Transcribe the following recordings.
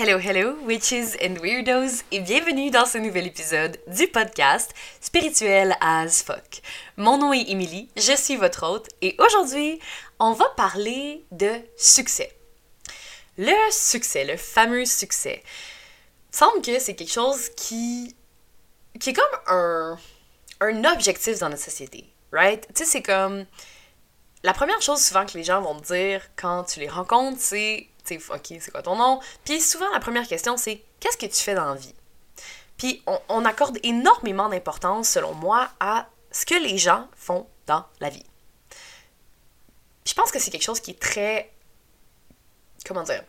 Hello, hello, witches and weirdos, et bienvenue dans ce nouvel épisode du podcast Spirituel as fuck. Mon nom est Emily, je suis votre hôte, et aujourd'hui, on va parler de succès. Le succès, le fameux succès. Semble que c'est quelque chose qui, qui est comme un, un objectif dans notre société, right? Tu sais, c'est comme. La première chose souvent que les gens vont te dire quand tu les rencontres, c'est OK, c'est quoi ton nom? Puis souvent, la première question, c'est qu'est-ce que tu fais dans la vie? Puis on, accorde énormément d'importance, selon moi, à ce que les gens font dans la vie. je pense que c'est quelque chose qui est très. Comment dire?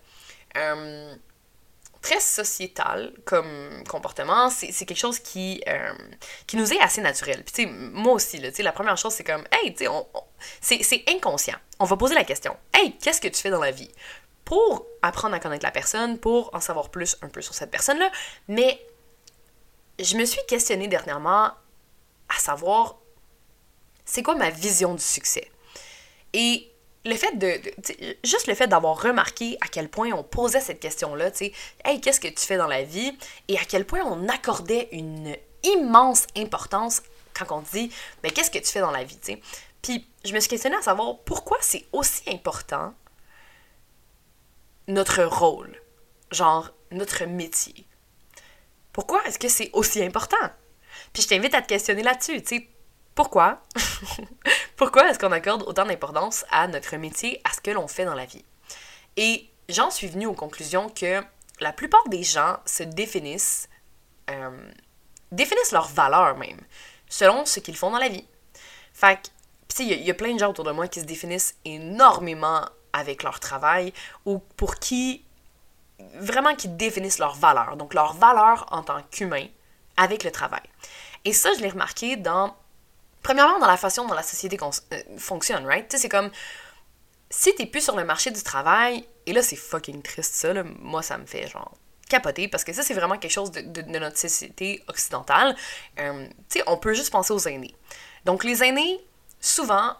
Euh, très sociétal comme comportement. C'est quelque chose qui, euh, qui nous est assez naturel. Puis, tu sais, moi aussi, là, la première chose, c'est comme, hey, tu sais, c'est inconscient. On va poser la question, hey, qu'est-ce que tu fais dans la vie? Pour apprendre à connaître la personne, pour en savoir plus un peu sur cette personne-là. Mais je me suis questionnée dernièrement à savoir c'est quoi ma vision du succès? Et le fait de, juste le fait d'avoir remarqué à quel point on posait cette question-là, tu sais, hey, qu'est-ce que tu fais dans la vie? Et à quel point on accordait une immense importance quand on dit, mais qu'est-ce que tu fais dans la vie, tu? Puis je me suis questionnée à savoir pourquoi c'est aussi important notre rôle, genre notre métier. Pourquoi est-ce que c'est aussi important? Puis je t'invite à te questionner là-dessus, tu sais, pourquoi? pourquoi est-ce qu'on accorde autant d'importance à notre métier, à ce que l'on fait dans la vie? Et j'en suis venue aux conclusions que la plupart des gens se définissent, euh, définissent leur valeur même, selon ce qu'ils font dans la vie. Fait que, tu sais, il y, a plein de gens autour de moi qui se définissent énormément avec leur travail ou pour qui vraiment qui définissent leur valeur, donc leur valeur en tant qu'humain avec le travail. Et ça, je l'ai remarqué dans, premièrement, dans la façon dont la société euh, fonctionne, right? Tu sais, c'est comme, si t'es plus sur le marché du travail, et là, c'est fucking triste, ça, là, moi, ça me fait genre capoter, parce que ça, c'est vraiment quelque chose de, notre société occidentale. Euh, tu sais, on peut juste penser aux aînés. Donc, les aînés, souvent,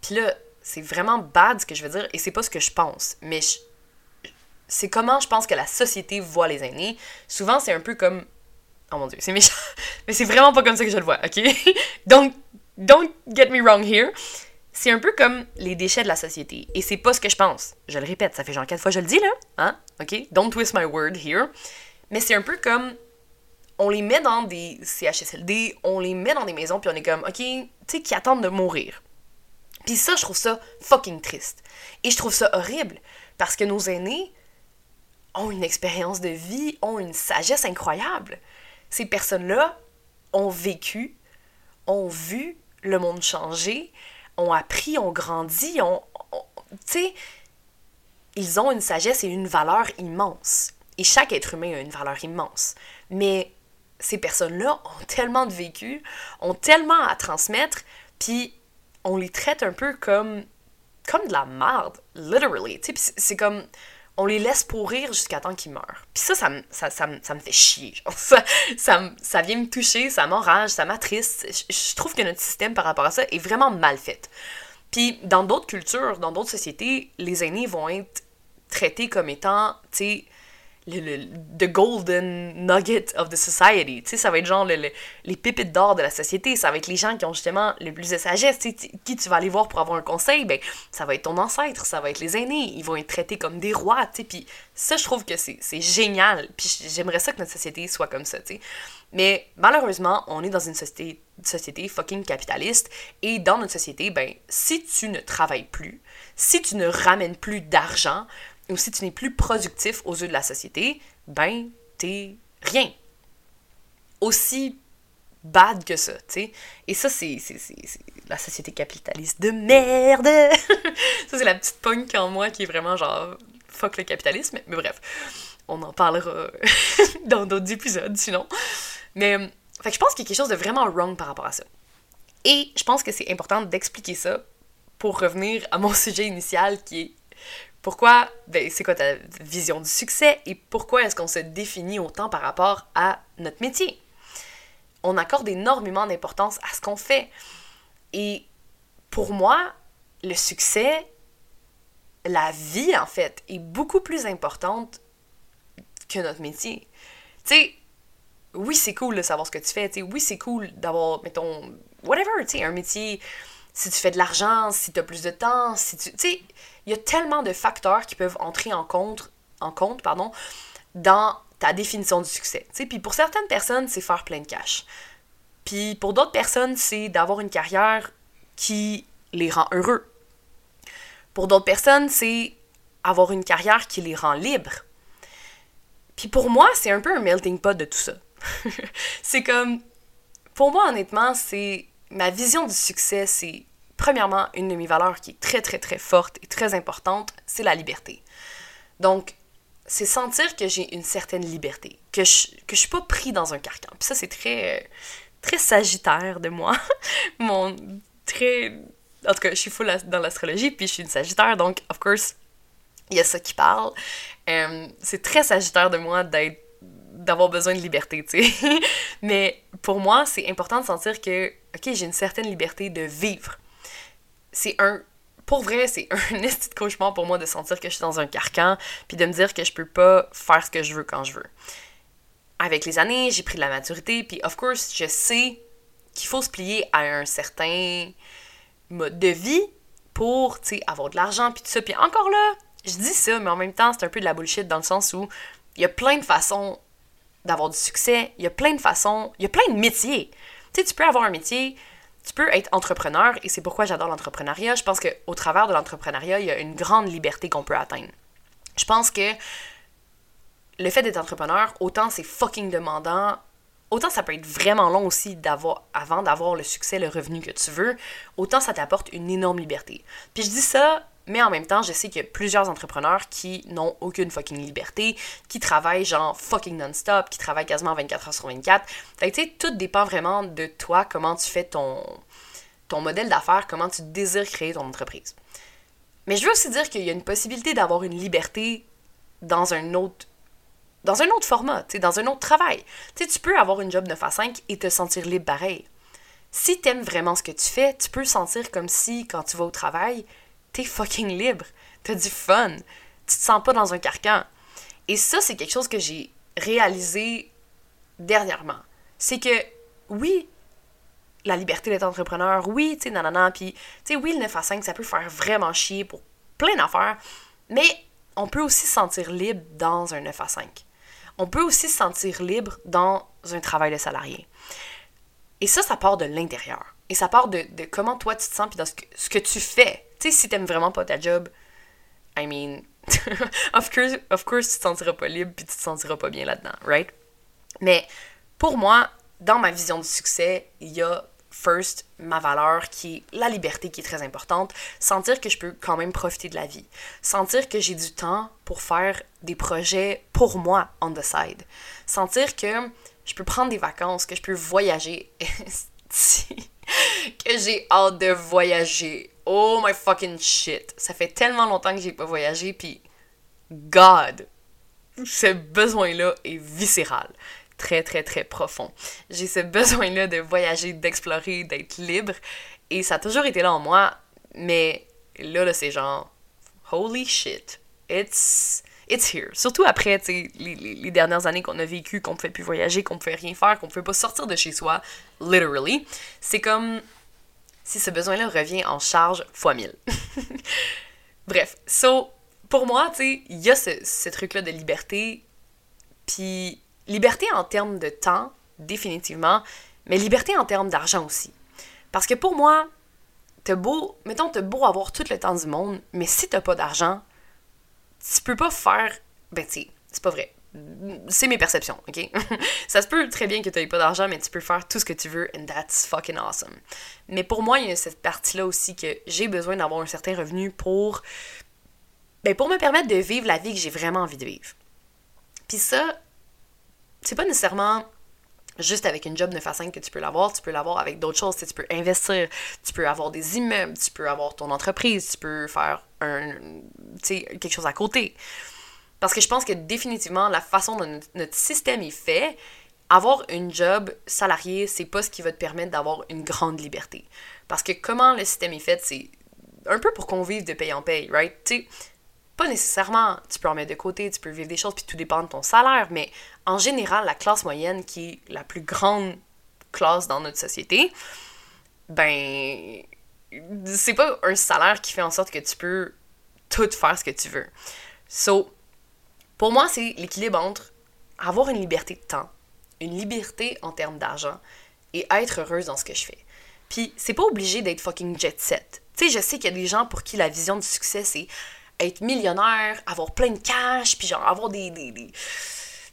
puis là, c'est vraiment bad ce que je veux dire et c'est pas ce que je pense. Mais c'est comment je pense que la société voit les aînés. Souvent, c'est un peu comme. Oh mon dieu, c'est méchant. Mais c'est vraiment pas comme ça que je le vois, ok? Donc, don't get me wrong here. C'est un peu comme les déchets de la société. Et c'est pas ce que je pense. Je le répète, ça fait genre quatre fois que je le dis là. Hein? Ok? Don't twist my word here. Mais c'est un peu comme. On les met dans des CHSLD, on les met dans des maisons, puis on est comme, ok, tu sais, qui attendent de mourir. Puis ça, je trouve ça fucking triste. Et je trouve ça horrible parce que nos aînés ont une expérience de vie, ont une sagesse incroyable. Ces personnes-là ont vécu, ont vu le monde changer, ont appris, ont grandi, ont, tu sais, ils ont une sagesse et une valeur immense. Et chaque être humain a une valeur immense. Mais ces personnes-là ont tellement de vécu, ont tellement à transmettre, puis on les traite un peu comme comme de la merde, literally. C'est comme on les laisse pourrir jusqu'à temps qu'ils meurent. Puis ça ça, ça, ça, me fait chier. ça, ça, ça, vient me toucher, ça m'enrage, ça m'attriste. Je, trouve que notre système par rapport à ça est vraiment mal fait. Puis dans d'autres cultures, dans d'autres sociétés, les aînés vont être traités comme étant, tu le, the golden nugget of the society. Tu sais, ça va être genre les pépites d'or de la société. Ça va être les gens qui ont justement le plus de sagesse. Qui tu vas aller voir pour avoir un conseil? Ben, ça va être ton ancêtre, ça va être les aînés. Ils vont être traités comme des rois, tu sais. Puis ça, je trouve que c'est génial. Puis j'aimerais ça que notre société soit comme ça, tu sais. Mais malheureusement, on est dans une société, société fucking capitaliste. Et dans notre société, ben, si tu ne travailles plus, si tu ne ramènes plus d'argent, ou si tu n'es plus productif aux yeux de la société, ben, t'es rien. Aussi bad que ça, tu sais. Et ça, c'est la société capitaliste de merde! ça, c'est la petite punk en moi qui est vraiment genre fuck le capitalisme. Mais bref, on en parlera dans d'autres épisodes sinon. Mais, fait que je pense qu'il y a quelque chose de vraiment wrong par rapport à ça. Et je pense que c'est important d'expliquer ça pour revenir à mon sujet initial qui est pourquoi, ben, c'est quoi ta vision du succès et pourquoi est-ce qu'on se définit autant par rapport à notre métier? On accorde énormément d'importance à ce qu'on fait. Et pour moi, le succès, la vie en fait, est beaucoup plus importante que notre métier. Tu sais, oui, c'est cool de savoir ce que tu fais. Tu sais, oui, c'est cool d'avoir, mettons, whatever, tu sais, un métier. Si tu fais de l'argent, si tu as plus de temps, si tu. Tu sais, il y a tellement de facteurs qui peuvent entrer en compte, en compte pardon, dans ta définition du succès. Tu sais, puis pour certaines personnes, c'est faire plein de cash. Puis pour d'autres personnes, c'est d'avoir une carrière qui les rend heureux. Pour d'autres personnes, c'est avoir une carrière qui les rend libres. Puis pour moi, c'est un peu un melting pot de tout ça. c'est comme, pour moi, honnêtement, c'est ma vision du succès, c'est premièrement une de mes valeurs qui est très, très, très forte et très importante, c'est la liberté. Donc, c'est sentir que j'ai une certaine liberté, que je, que je suis pas pris dans un carcan. Puis ça, c'est très, très sagittaire de moi. Mon très. En tout cas, je suis full dans l'astrologie, puis je suis une sagittaire, donc, of course, il y a ça qui parle. Euh, c'est très sagittaire de moi d'être d'avoir besoin de liberté, tu sais. Mais pour moi, c'est important de sentir que, ok, j'ai une certaine liberté de vivre. C'est un. Pour vrai, c'est un esti de cauchemar pour moi de sentir que je suis dans un carcan, puis de me dire que je peux pas faire ce que je veux quand je veux. Avec les années, j'ai pris de la maturité, puis of course, je sais qu'il faut se plier à un certain mode de vie pour, avoir de l'argent, puis tout ça. Puis encore là, je dis ça, mais en même temps, c'est un peu de la bullshit dans le sens où il y a plein de façons d'avoir du succès, il y a plein de façons, il y a plein de métiers. Tu sais, tu peux avoir un métier, tu peux être entrepreneur, et c'est pourquoi j'adore l'entrepreneuriat. Je pense qu'au travers de l'entrepreneuriat, il y a une grande liberté qu'on peut atteindre. Je pense que le fait d'être entrepreneur, autant c'est fucking demandant, autant ça peut être vraiment long aussi d'avoir avant d'avoir le succès, le revenu que tu veux, autant ça t'apporte une énorme liberté. Puis je dis ça, mais en même temps, je sais qu'il y a plusieurs entrepreneurs qui n'ont aucune fucking liberté, qui travaillent genre fucking non-stop, qui travaillent quasiment 24 heures sur 24. Fait tu sais, tout dépend vraiment de toi, comment tu fais ton, ton modèle d'affaires, comment tu désires créer ton entreprise. Mais je veux aussi dire qu'il y a une possibilité d'avoir une liberté dans un autre dans un autre format, dans un autre travail. tu peux avoir une job 9 à 5 et te sentir libre pareil. Si t'aimes vraiment ce que tu fais, tu peux sentir comme si, quand tu vas au travail, t'es fucking libre. T'as du fun. Tu te sens pas dans un carcan. Et ça, c'est quelque chose que j'ai réalisé dernièrement. C'est que, oui, la liberté d'être entrepreneur, oui, tu sais, nanana, puis, tu sais, oui, le 9 à 5, ça peut faire vraiment chier pour plein d'affaires, mais on peut aussi se sentir libre dans un 9 à 5 on peut aussi se sentir libre dans un travail de salarié. Et ça, ça part de l'intérieur. Et ça part de, comment toi tu te sens, puis dans ce que, tu fais. Tu sais, si t'aimes vraiment pas ta job, I mean, of, course, of course, tu te sentiras pas libre, puis tu te sentiras pas bien là-dedans, right? Mais pour moi, dans ma vision du succès, il y a first, ma valeur qui est la liberté qui est très importante, sentir que je peux quand même profiter de la vie, sentir que j'ai du temps pour faire des projets pour moi on the side, sentir que je peux prendre des vacances, que je peux voyager, que j'ai hâte de voyager. Oh my fucking shit, ça fait tellement longtemps que j'ai pas voyagé puis God, ce besoin-là est viscéral très, très, très profond. J'ai ce besoin-là de voyager, d'explorer, d'être libre. Et ça a toujours été là en moi. Mais là, là c'est genre, holy shit, it's, it's here. Surtout après, tu les, les, dernières années qu'on a vécues, qu'on ne pouvait plus voyager, qu'on ne pouvait rien faire, qu'on ne pouvait pas sortir de chez soi, literally. C'est comme si ce besoin-là revient en charge fois mille. Bref, so, pour moi, il y a ce, ce truc-là de liberté, puis Liberté en termes de temps, définitivement, mais liberté en termes d'argent aussi. Parce que pour moi, t'as beau, mettons, t'as beau avoir tout le temps du monde, mais si t'as pas d'argent, tu peux pas faire. Ben, tu c'est pas vrai. C'est mes perceptions, ok? ça se peut très bien que tu pas d'argent, mais tu peux faire tout ce que tu veux, and that's fucking awesome. Mais pour moi, il y a cette partie-là aussi que j'ai besoin d'avoir un certain revenu pour. Ben, pour me permettre de vivre la vie que j'ai vraiment envie de vivre. Puis ça, c'est pas nécessairement juste avec une job 9 à 5 que tu peux l'avoir, tu peux l'avoir avec d'autres choses. Tu peux investir, tu peux avoir des immeubles, tu peux avoir ton entreprise, tu peux faire un, quelque chose à côté. Parce que je pense que définitivement, la façon dont notre système est fait, avoir une job salarié, c'est pas ce qui va te permettre d'avoir une grande liberté. Parce que comment le système est fait, c'est un peu pour qu'on vive de paye en paye, right? pas nécessairement, tu peux en mettre de côté, tu peux vivre des choses, puis tout dépend de ton salaire, mais en général, la classe moyenne, qui est la plus grande classe dans notre société, ben, c'est pas un salaire qui fait en sorte que tu peux tout faire ce que tu veux. So, pour moi, c'est l'équilibre entre avoir une liberté de temps, une liberté en termes d'argent et être heureuse dans ce que je fais. Puis, c'est pas obligé d'être fucking jet set. Tu sais, je sais qu'il y a des gens pour qui la vision du succès, c'est être millionnaire, avoir plein de cash, puis genre avoir des, des,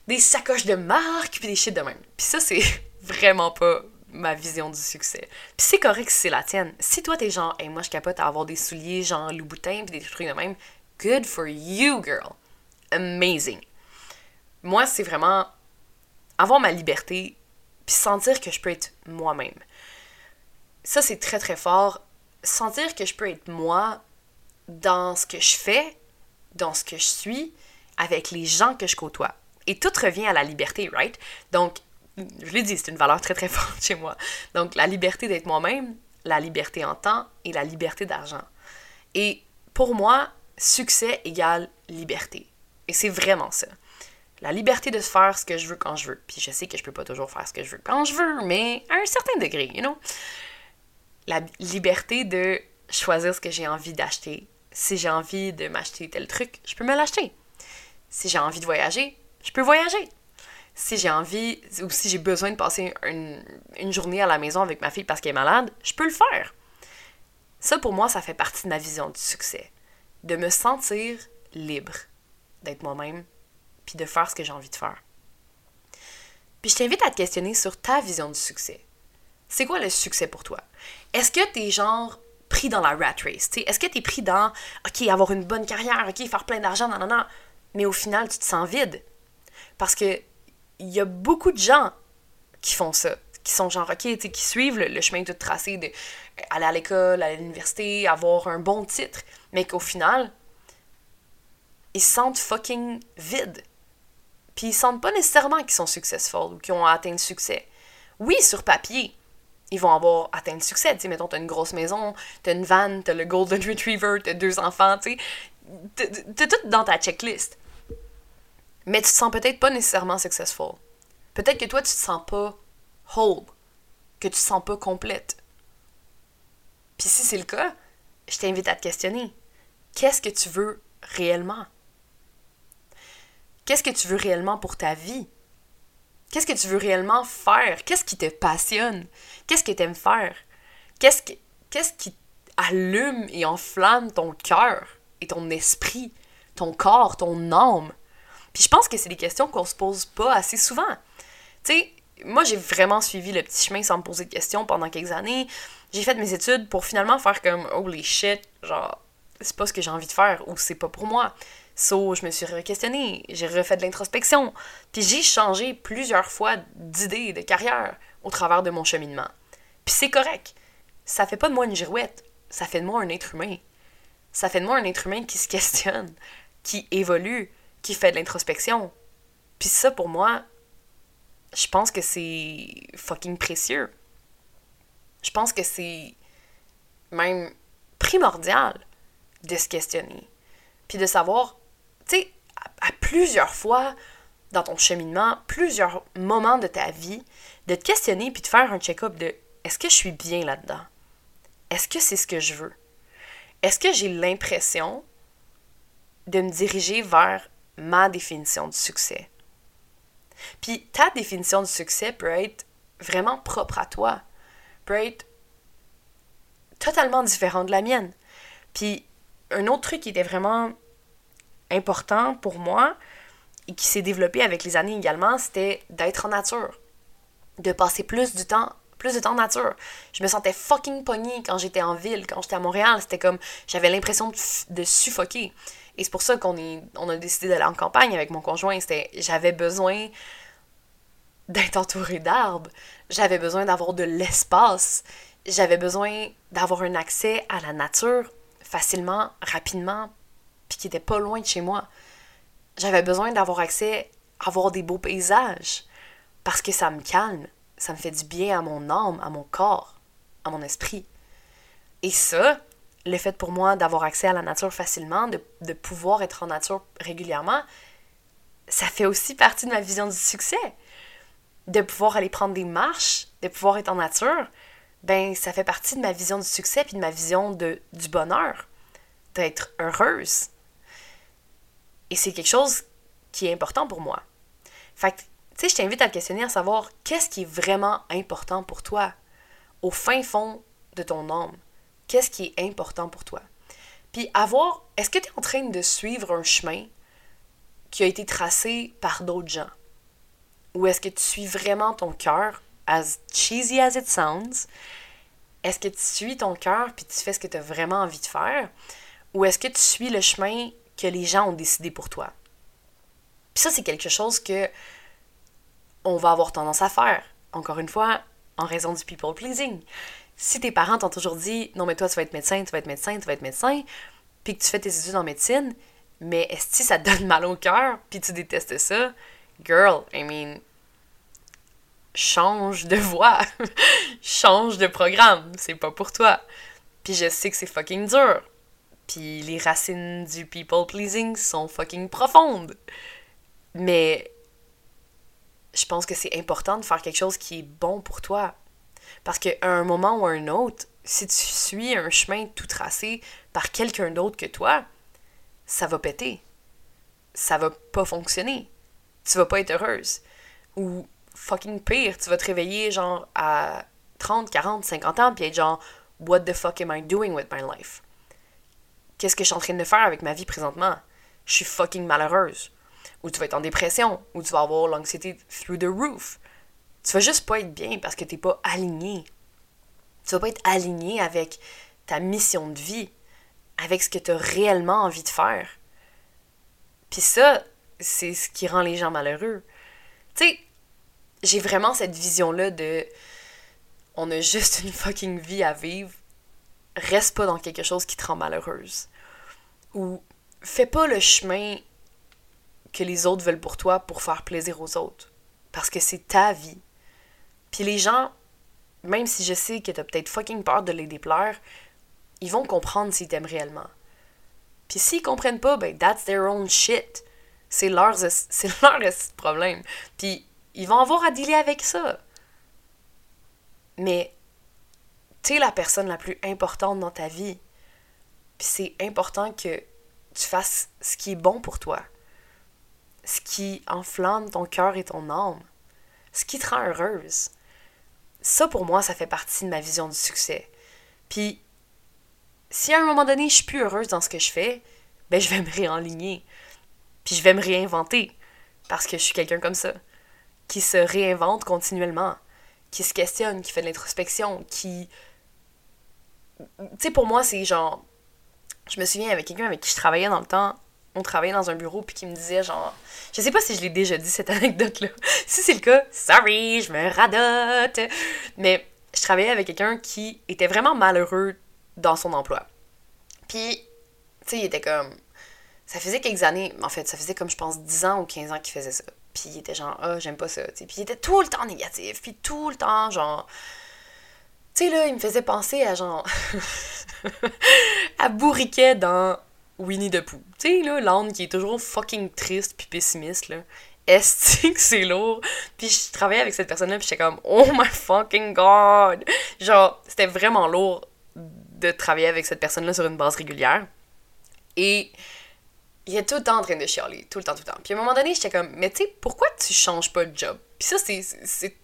des, sacoches de marque, puis des shit de même. Puis ça, c'est vraiment pas ma vision du succès. Puis c'est correct si c'est la tienne. Si toi, t'es genre, hey, moi, je capote à avoir des souliers genre Louboutin, puis des trucs de même, good for you, girl. Amazing. Moi, c'est vraiment avoir ma liberté, puis sentir que je peux être moi-même. Ça, c'est très, très fort. Sentir que je peux être moi dans ce que je fais, dans ce que je suis, avec les gens que je côtoie. Et tout revient à la liberté, right? Donc, je l'ai dit, c'est une valeur très très forte chez moi. Donc, la liberté d'être moi-même, la liberté en temps et la liberté d'argent. Et pour moi, succès égale liberté. Et c'est vraiment ça. La liberté de faire ce que je veux quand je veux. Puis je sais que je peux pas toujours faire ce que je veux quand je veux, mais à un certain degré, you know? La liberté de choisir ce que j'ai envie d'acheter. Si j'ai envie de m'acheter tel truc, je peux me l'acheter. Si j'ai envie de voyager, je peux voyager si j'ai envie ou si j'ai besoin de passer une, journée à la maison avec ma fille parce qu'elle est malade, je peux le faire. Ça, pour moi, ça fait partie de ma vision du succès. De me sentir libre d'être moi-même, puis de faire ce que j'ai envie de faire. Puis je t'invite à te questionner sur ta vision du succès. C'est quoi le succès pour toi? Est-ce que t'es genre pris dans la rat race? Est-ce que t'es pris dans, OK, avoir une bonne carrière, OK, faire plein d'argent, non, non, non, mais au final, tu te sens vide? Parce que il y a beaucoup de gens qui font ça, qui sont genre, ok, qui suivent le, chemin tout tracé de aller à l'école, à l'université, avoir un bon titre, mais qu'au final, ils se sentent fucking vides. Puis ils sentent pas nécessairement qu'ils sont successful ou qu'ils ont atteint le succès. Oui, sur papier, ils vont avoir atteint le succès. Tu sais, mettons, t'as une grosse maison, t'as une van, t'as le Golden Retriever, t'as deux enfants, tu sais. T'as tout dans ta checklist mais tu te sens peut-être pas nécessairement successful. Peut-être que toi, tu te sens pas whole, que tu te sens pas complète. Puis si c'est le cas, je t'invite à te questionner. Qu'est-ce que tu veux réellement? Qu'est-ce que tu veux réellement pour ta vie? Qu'est-ce que tu veux réellement faire? Qu'est-ce qui te passionne? Qu'est-ce que tu aimes faire? Qu'est-ce, qu'est-ce qui allume et enflamme ton cœur et ton esprit, ton corps, ton âme? Puis je pense que c'est des questions qu'on se pose pas assez souvent. Tu sais, moi j'ai vraiment suivi le petit chemin sans me poser de questions pendant quelques années. J'ai fait mes études pour finalement faire comme holy shit, genre c'est pas ce que j'ai envie de faire ou c'est pas pour moi. So, je me suis re-questionnée, j'ai refait de l'introspection, puis j'ai changé plusieurs fois d'idées, de carrière au travers de mon cheminement. Puis c'est correct. Ça fait pas de moi une girouette, ça fait de moi un être humain. Ça fait de moi un être humain qui se questionne, qui évolue, qui fait de l'introspection. Puis ça, pour moi, je pense que c'est fucking précieux. Je pense que c'est même primordial de se questionner. Puis de savoir, tu sais, à, plusieurs fois dans ton cheminement, plusieurs moments de ta vie, de te questionner puis de faire un check-up de est-ce que je suis bien là-dedans? Est-ce que c'est ce que je veux? Est-ce que j'ai l'impression de me diriger vers ma définition du succès. Puis ta définition du succès peut être vraiment propre à toi, peut être totalement différent de la mienne. Puis un autre truc qui était vraiment important pour moi et qui s'est développé avec les années également, c'était d'être en nature, de passer plus du temps plus de temps en nature. Je me sentais fucking pognée quand j'étais en ville, quand j'étais à Montréal. C'était comme, j'avais l'impression de, suffoquer. Et c'est pour ça qu'on on a décidé d'aller en campagne avec mon conjoint. C'était, j'avais besoin d'être entourée d'arbres. J'avais besoin d'avoir de l'espace. J'avais besoin d'avoir un accès à la nature facilement, rapidement, puis qui était pas loin de chez moi. J'avais besoin d'avoir accès à voir des beaux paysages parce que ça me calme, ça me fait du bien à mon âme, à mon corps, à mon esprit. Et ça, le fait pour moi d'avoir accès à la nature facilement, de, pouvoir être en nature régulièrement, ça fait aussi partie de ma vision du succès. De pouvoir aller prendre des marches, de pouvoir être en nature, ben ça fait partie de ma vision du succès puis de ma vision de, du bonheur, d'être heureuse. Et c'est quelque chose qui est important pour moi. Fait que, tu sais, je t'invite à te questionner à savoir qu'est-ce qui est vraiment important pour toi, au fin fond de ton âme? Qu'est-ce qui est important pour toi? Puis avoir, est-ce que tu es en train de suivre un chemin qui a été tracé par d'autres gens? Ou est-ce que tu suis vraiment ton cœur, as cheesy as it sounds? Est-ce que tu suis ton cœur puis tu fais ce que tu as vraiment envie de faire? Ou est-ce que tu suis le chemin que les gens ont décidé pour toi? Puis ça, c'est quelque chose que on va avoir tendance à faire. Encore une fois, en raison du people pleasing si tes parents t'ont toujours dit non mais toi tu vas être médecin, tu vas être médecin, tu vas être médecin, puis que tu fais tes études en médecine, mais est-ce que ça te donne mal au cœur, puis tu détestes ça, girl, I mean, change de voie, change de programme, c'est pas pour toi. Puis je sais que c'est fucking dur. Puis les racines du people pleasing sont fucking profondes. Mais je pense que c'est important de faire quelque chose qui est bon pour toi. Parce qu'à un moment ou à un autre, si tu suis un chemin tout tracé par quelqu'un d'autre que toi, ça va péter. Ça va pas fonctionner. Tu vas pas être heureuse. Ou fucking pire, tu vas te réveiller genre à 30, 40, 50 ans puis être genre What the fuck am I doing with my life? Qu'est-ce que je suis en train de faire avec ma vie présentement? Je suis fucking malheureuse. Ou tu vas être en dépression, ou tu vas avoir l'anxiété through the roof tu vas juste pas être bien parce que t'es pas aligné. Tu vas pas être aligné avec ta mission de vie, avec ce que tu as réellement envie de faire. Puis ça, c'est ce qui rend les gens malheureux. Tu sais, j'ai vraiment cette vision-là de on a juste une fucking vie à vivre. Reste pas dans quelque chose qui te rend malheureuse. Ou fais pas le chemin que les autres veulent pour toi pour faire plaisir aux autres. Parce que c'est ta vie. Puis les gens, même si je sais que t'as peut-être fucking peur de les déplaire, ils vont comprendre s'ils t'aiment réellement. Puis s'ils comprennent pas, ben that's their own shit. C'est leur, c'est leur problème. Puis ils vont avoir à dealer avec ça. Mais t'es la personne la plus importante dans ta vie. Puis c'est important que tu fasses ce qui est bon pour toi. Ce qui enflamme ton cœur et ton âme. Ce qui te rend heureuse ça pour moi, ça fait partie de ma vision du succès. Puis, si à un moment donné, je suis plus heureuse dans ce que je fais, ben je vais me réaligner. Puis je vais me réinventer. Parce que je suis quelqu'un comme ça. Qui se réinvente continuellement. Qui se questionne, qui fait de l'introspection, qui. Tu sais, pour moi, c'est genre. Je me souviens avec quelqu'un avec qui je travaillais dans le temps on travaillait dans un bureau puis qui me disait genre je sais pas si je l'ai déjà dit cette anecdote là si c'est le cas sorry je me radote. Mais je travaillais avec quelqu'un qui était vraiment malheureux dans son emploi. Puis tu sais il était comme ça faisait quelques années en fait ça faisait comme je pense 10 ans ou 15 ans qu'il faisait ça. Puis il était genre ah j'aime pas ça puis il était tout le temps négatif puis tout le temps genre tu sais là il me faisait penser à genre à bourriquet dans Winnie the Pooh. Tu sais, là, l'âne qui est toujours fucking triste puis pessimiste, là. Est-ce que c'est lourd? Puis je travaillais avec cette personne-là, puis j'étais comme, oh my fucking god! Genre, c'était vraiment lourd de travailler avec cette personne-là sur une base régulière. Et il est tout le temps en train de chialer, tout le temps, tout le temps. Puis à un moment donné, j'étais comme, mais tu sais, pourquoi tu changes pas de job? Puis ça, c'est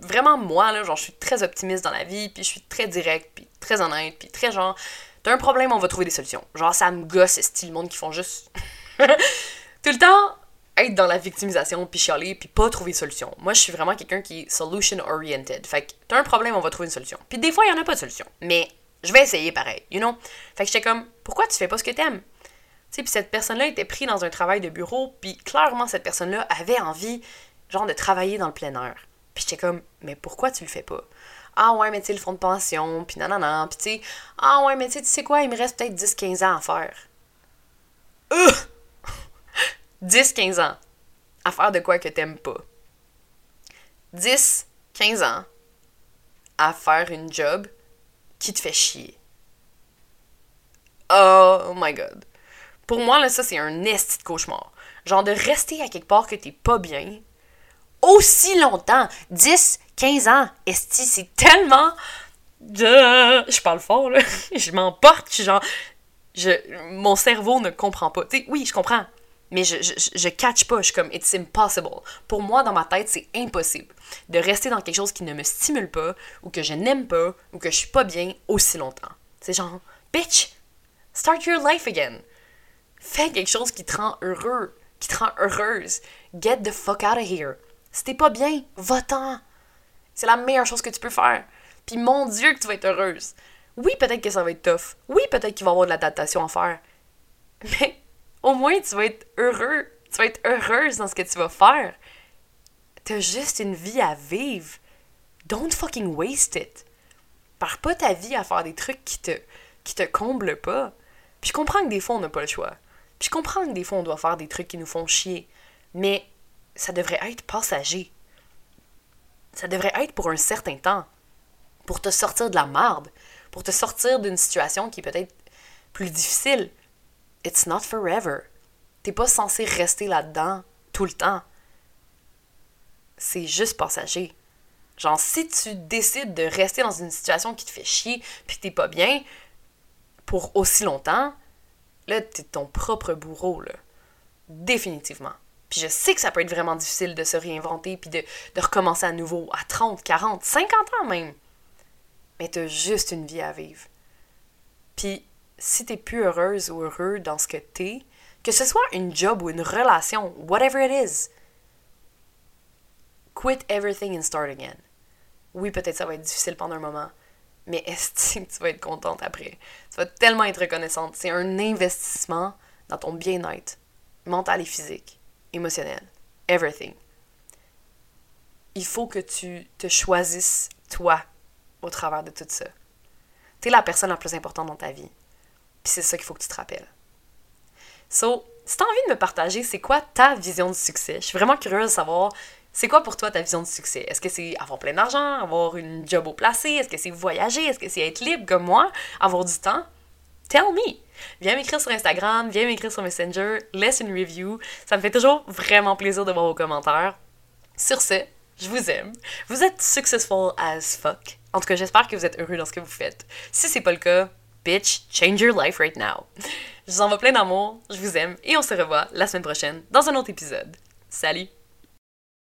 vraiment moi, là, genre, je suis très optimiste dans la vie, puis je suis très direct, puis très honnête, puis très genre, T'as un problème, on va trouver des solutions. Genre, ça me gosse, c'est style monde qui font juste. tout le temps être dans la victimisation, puis chialer, puis pas trouver de solution. Moi, je suis vraiment quelqu'un qui est solution-oriented. Fait que t'as un problème, on va trouver une solution. Puis des fois, il y en a pas de solution. Mais je vais essayer pareil, you know? Fait que j'étais comme, pourquoi tu fais pas ce que t'aimes? Tu sais, puis cette personne-là était prise dans un travail de bureau, puis clairement, cette personne-là avait envie, genre, de travailler dans le plein air. Puis j'étais comme, mais pourquoi tu le fais pas? Ah ouais, mais tu sais, le fonds de pension, puis nanana, puis tu sais, ah ouais, mais tu sais, quoi, il me reste peut-être 10-15 ans à faire. 10-15 ans à faire de quoi que t'aimes pas. 10-15 ans à faire une job qui te fait chier. Oh my god. Pour moi, là, ça, c'est un esti de cauchemar. Genre de rester à quelque part que t'es pas bien aussi longtemps. 10, 15 ans. Esti, c'est tellement... Je parle fort, là. Je m'emporte, genre... Je, mon cerveau ne comprend pas. Tu sais, oui, je comprends. Mais je, je, je catch pas. Je suis comme, it's impossible. Pour moi, dans ma tête, c'est impossible de rester dans quelque chose qui ne me stimule pas, ou que je n'aime pas, ou que je suis pas bien aussi longtemps. C'est genre, bitch, start your life again. Fais quelque chose qui te rend heureux, qui te rend heureuse. Get the fuck out of here. Si t'es pas bien, va-t'en. C'est la meilleure chose que tu peux faire. Puis mon Dieu que tu vas être heureuse. Oui, peut-être que ça va être tough. Oui, peut-être qu'il va y avoir de l'adaptation à faire. Mais au moins, tu vas être heureux. Tu vas être heureuse dans ce que tu vas faire. T'as juste une vie à vivre. Don't fucking waste it. Pars pas ta vie à faire des trucs qui te, qui te comblent pas. Puis je comprends que des fois, on n'a pas le choix. Puis je comprends que des fois, on doit faire des trucs qui nous font chier. Mais ça devrait être passager. Ça devrait être pour un certain temps. Pour te sortir de la marde. Pour te sortir d'une situation qui est peut-être plus difficile. It's not forever. T'es pas censé rester là-dedans tout le temps. C'est juste passager. Genre, si tu décides de rester dans une situation qui te fait chier puis que t'es pas bien pour aussi longtemps, là, t'es ton propre bourreau, là. Définitivement. Puis je sais que ça peut être vraiment difficile de se réinventer puis de, recommencer à nouveau à 30, 40, 50 ans même. Mais t'as juste une vie à vivre. Puis si t'es plus heureuse ou heureux dans ce que t'es, que ce soit une job ou une relation, whatever it is, quit everything and start again. Oui, peut-être ça va être difficile pendant un moment, mais est-ce que tu vas être contente après? Tu vas tellement être reconnaissante. C'est un investissement dans ton bien-être mental et physique émotionnel. Everything. Il faut que tu te choisisses, toi, au travers de tout ça. Tu es la personne la plus importante dans ta vie. Puis c'est ça qu'il faut que tu te rappelles. So, si tu as envie de me partager, c'est quoi ta vision du succès? Je suis vraiment curieuse de savoir, c'est quoi pour toi ta vision du succès? Est-ce que c'est avoir plein d'argent, avoir une job au placé? Est-ce que c'est voyager? Est-ce que c'est être libre comme moi? Avoir du temps? Tell me! Viens m'écrire sur Instagram, viens m'écrire sur Messenger, laisse une review. Ça me fait toujours vraiment plaisir de voir vos commentaires. Sur ce, je vous aime. Vous êtes successful as fuck. En tout cas, j'espère que vous êtes heureux dans ce que vous faites. Si c'est pas le cas, bitch, change your life right now. Je vous envoie plein d'amour, je vous aime et on se revoit la semaine prochaine dans un autre épisode. Salut!